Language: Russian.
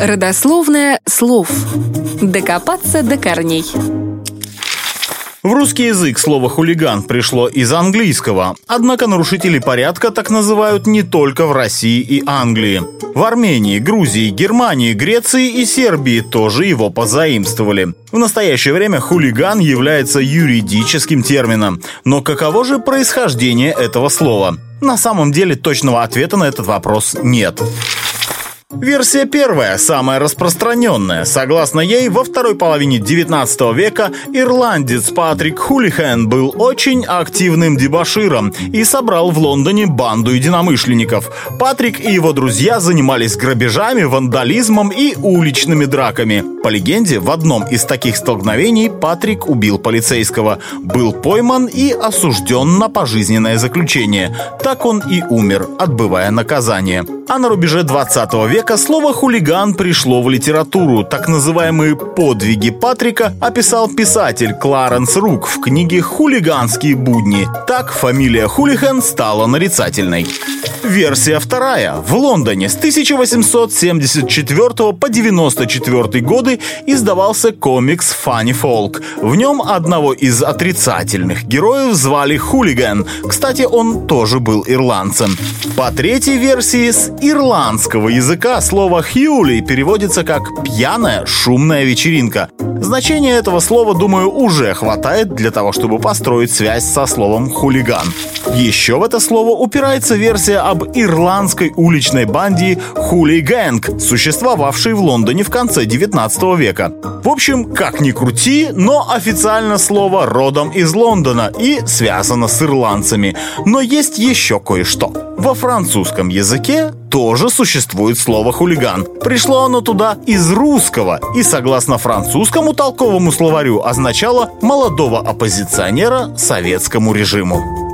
Родословное слов. Докопаться до корней. В русский язык слово «хулиган» пришло из английского, однако нарушители порядка так называют не только в России и Англии. В Армении, Грузии, Германии, Греции и Сербии тоже его позаимствовали. В настоящее время хулиган является юридическим термином. Но каково же происхождение этого слова? На самом деле точного ответа на этот вопрос нет. Версия первая, самая распространенная. Согласно ей, во второй половине 19 века ирландец Патрик Хулихэн был очень активным дебаширом и собрал в Лондоне банду единомышленников. Патрик и его друзья занимались грабежами, вандализмом и уличными драками. По легенде, в одном из таких столкновений Патрик убил полицейского, был пойман и осужден на пожизненное заключение. Так он и умер, отбывая наказание. А на рубеже 20 века слово «хулиган» пришло в литературу. Так называемые «подвиги Патрика» описал писатель Кларенс Рук в книге «Хулиганские будни». Так фамилия Хулихан стала нарицательной. Версия вторая. В Лондоне с 1874 по 94 годы издавался комикс «Funny Folk». В нем одного из отрицательных героев звали Хулиган. Кстати, он тоже был ирландцем. По третьей версии с ирландского языка слово «хьюли» переводится как «пьяная, шумная вечеринка». Значение этого слова, думаю, уже хватает для того, чтобы построить связь со словом «хулиган». Еще в это слово упирается версия об ирландской уличной банде «Хули Гэнг», существовавшей в Лондоне в конце 19 века. В общем, как ни крути, но официально слово родом из Лондона и связано с ирландцами. Но есть еще кое-что. Во французском языке тоже существует слово «хулиган». Пришло оно туда из русского и, согласно французскому толковому словарю, означало молодого оппозиционера советскому режиму.